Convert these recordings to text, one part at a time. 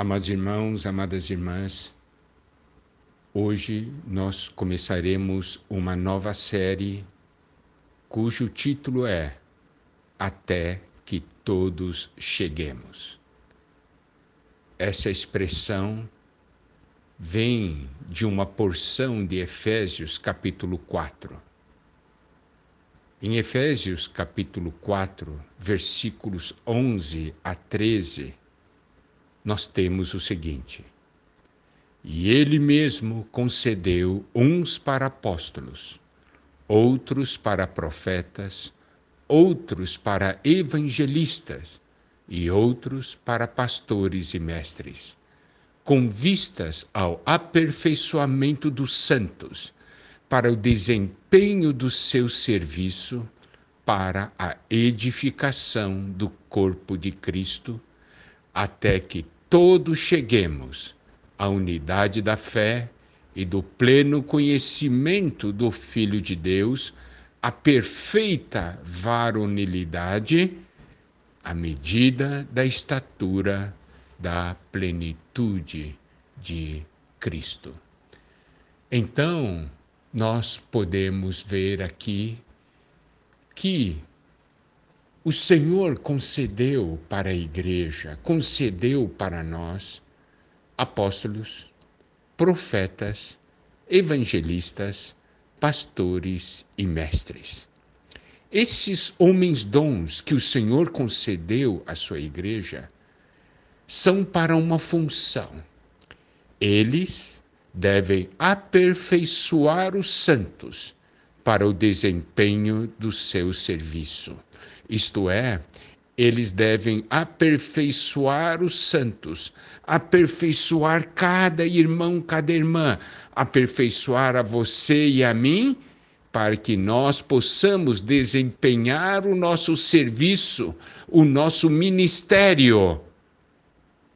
Amados irmãos, amadas irmãs, hoje nós começaremos uma nova série cujo título é Até que Todos Cheguemos. Essa expressão vem de uma porção de Efésios, capítulo 4. Em Efésios, capítulo 4, versículos 11 a 13, nós temos o seguinte: E ele mesmo concedeu uns para apóstolos, outros para profetas, outros para evangelistas e outros para pastores e mestres, com vistas ao aperfeiçoamento dos santos, para o desempenho do seu serviço, para a edificação do corpo de Cristo, até que todos cheguemos à unidade da fé e do pleno conhecimento do Filho de Deus, à perfeita varonilidade, à medida da estatura da plenitude de Cristo. Então, nós podemos ver aqui que o Senhor concedeu para a igreja, concedeu para nós apóstolos, profetas, evangelistas, pastores e mestres. Esses homens dons que o Senhor concedeu à sua igreja são para uma função. Eles devem aperfeiçoar os santos para o desempenho do seu serviço. Isto é, eles devem aperfeiçoar os santos, aperfeiçoar cada irmão, cada irmã, aperfeiçoar a você e a mim, para que nós possamos desempenhar o nosso serviço, o nosso ministério.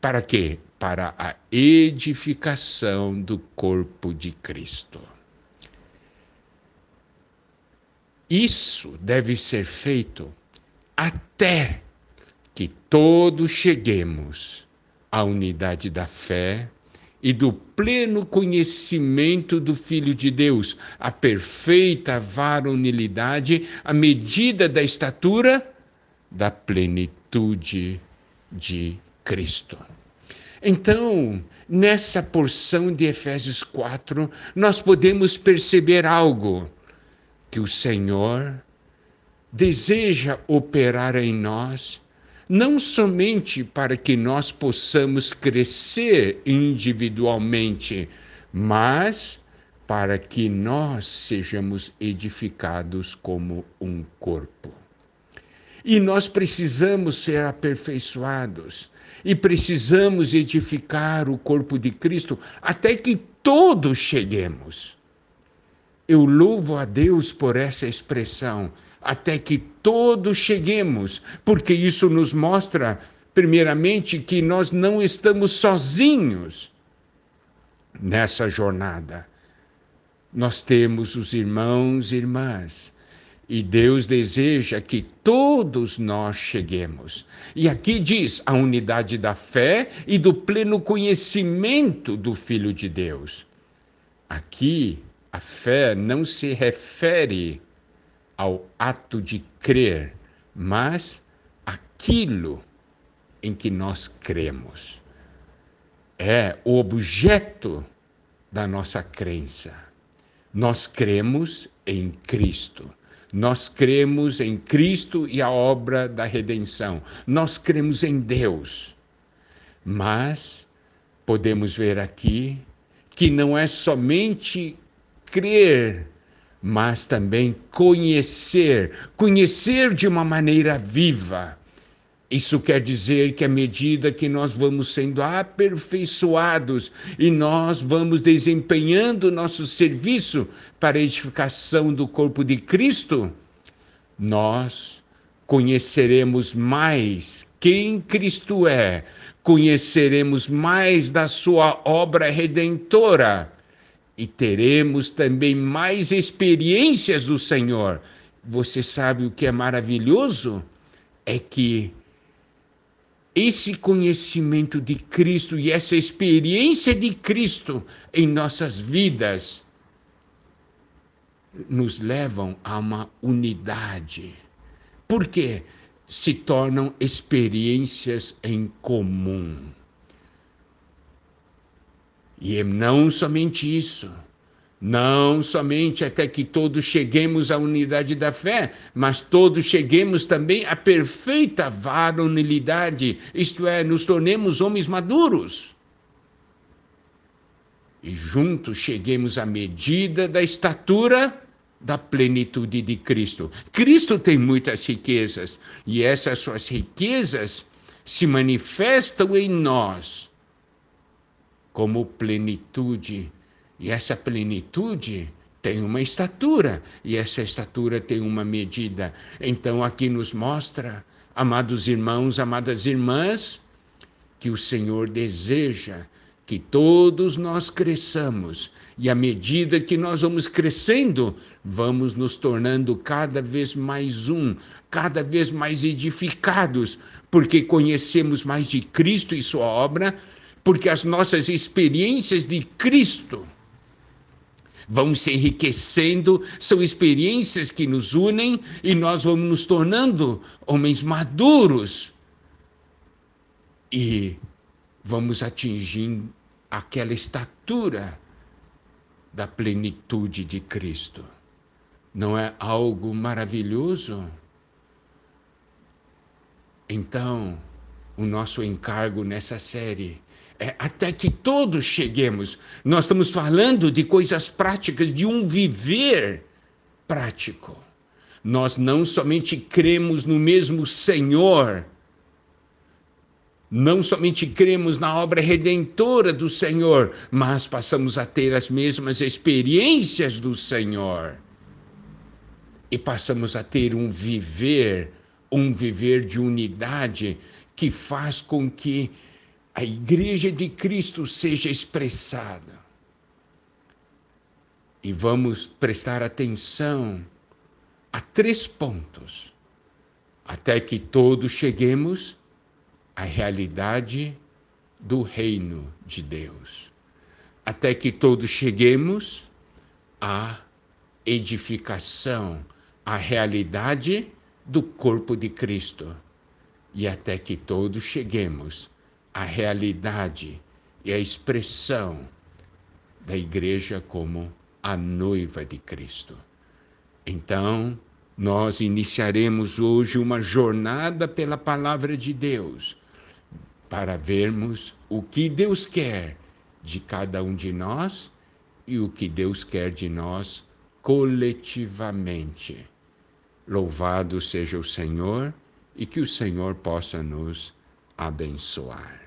Para quê? Para a edificação do corpo de Cristo. Isso deve ser feito até que todos cheguemos à unidade da fé e do pleno conhecimento do Filho de Deus, a perfeita varonilidade, a medida da estatura da plenitude de Cristo. Então, nessa porção de Efésios 4, nós podemos perceber algo que o Senhor deseja operar em nós, não somente para que nós possamos crescer individualmente, mas para que nós sejamos edificados como um corpo. E nós precisamos ser aperfeiçoados e precisamos edificar o corpo de Cristo até que todos cheguemos. Eu louvo a Deus por essa expressão até que todos cheguemos, porque isso nos mostra, primeiramente, que nós não estamos sozinhos nessa jornada. Nós temos os irmãos e irmãs. E Deus deseja que todos nós cheguemos. E aqui diz a unidade da fé e do pleno conhecimento do Filho de Deus. Aqui, a fé não se refere ao ato de crer, mas aquilo em que nós cremos. É o objeto da nossa crença. Nós cremos em Cristo. Nós cremos em Cristo e a obra da redenção. Nós cremos em Deus. Mas podemos ver aqui que não é somente crer mas também conhecer, conhecer de uma maneira viva. Isso quer dizer que à medida que nós vamos sendo aperfeiçoados e nós vamos desempenhando nosso serviço para a edificação do corpo de Cristo, nós conheceremos mais quem Cristo é, conheceremos mais da sua obra redentora e teremos também mais experiências do Senhor. Você sabe o que é maravilhoso? É que esse conhecimento de Cristo e essa experiência de Cristo em nossas vidas nos levam a uma unidade. Por quê? Se tornam experiências em comum. E não somente isso não somente até que todos cheguemos à unidade da fé, mas todos cheguemos também à perfeita varonilidade, isto é, nos tornemos homens maduros. E juntos cheguemos à medida da estatura da plenitude de Cristo. Cristo tem muitas riquezas e essas suas riquezas se manifestam em nós como plenitude e essa plenitude tem uma estatura, e essa estatura tem uma medida. Então aqui nos mostra, amados irmãos, amadas irmãs, que o Senhor deseja que todos nós cresçamos e à medida que nós vamos crescendo, vamos nos tornando cada vez mais um, cada vez mais edificados, porque conhecemos mais de Cristo e Sua obra, porque as nossas experiências de Cristo vão se enriquecendo, são experiências que nos unem e nós vamos nos tornando homens maduros e vamos atingindo aquela estatura da plenitude de Cristo. Não é algo maravilhoso? Então, o nosso encargo nessa série é, até que todos cheguemos. Nós estamos falando de coisas práticas, de um viver prático. Nós não somente cremos no mesmo Senhor, não somente cremos na obra redentora do Senhor, mas passamos a ter as mesmas experiências do Senhor. E passamos a ter um viver, um viver de unidade que faz com que a Igreja de Cristo seja expressada. E vamos prestar atenção a três pontos, até que todos cheguemos à realidade do reino de Deus, até que todos cheguemos à edificação, à realidade do corpo de Cristo, e até que todos cheguemos a realidade e a expressão da igreja como a noiva de Cristo. Então, nós iniciaremos hoje uma jornada pela palavra de Deus para vermos o que Deus quer de cada um de nós e o que Deus quer de nós coletivamente. Louvado seja o Senhor e que o Senhor possa nos abençoar.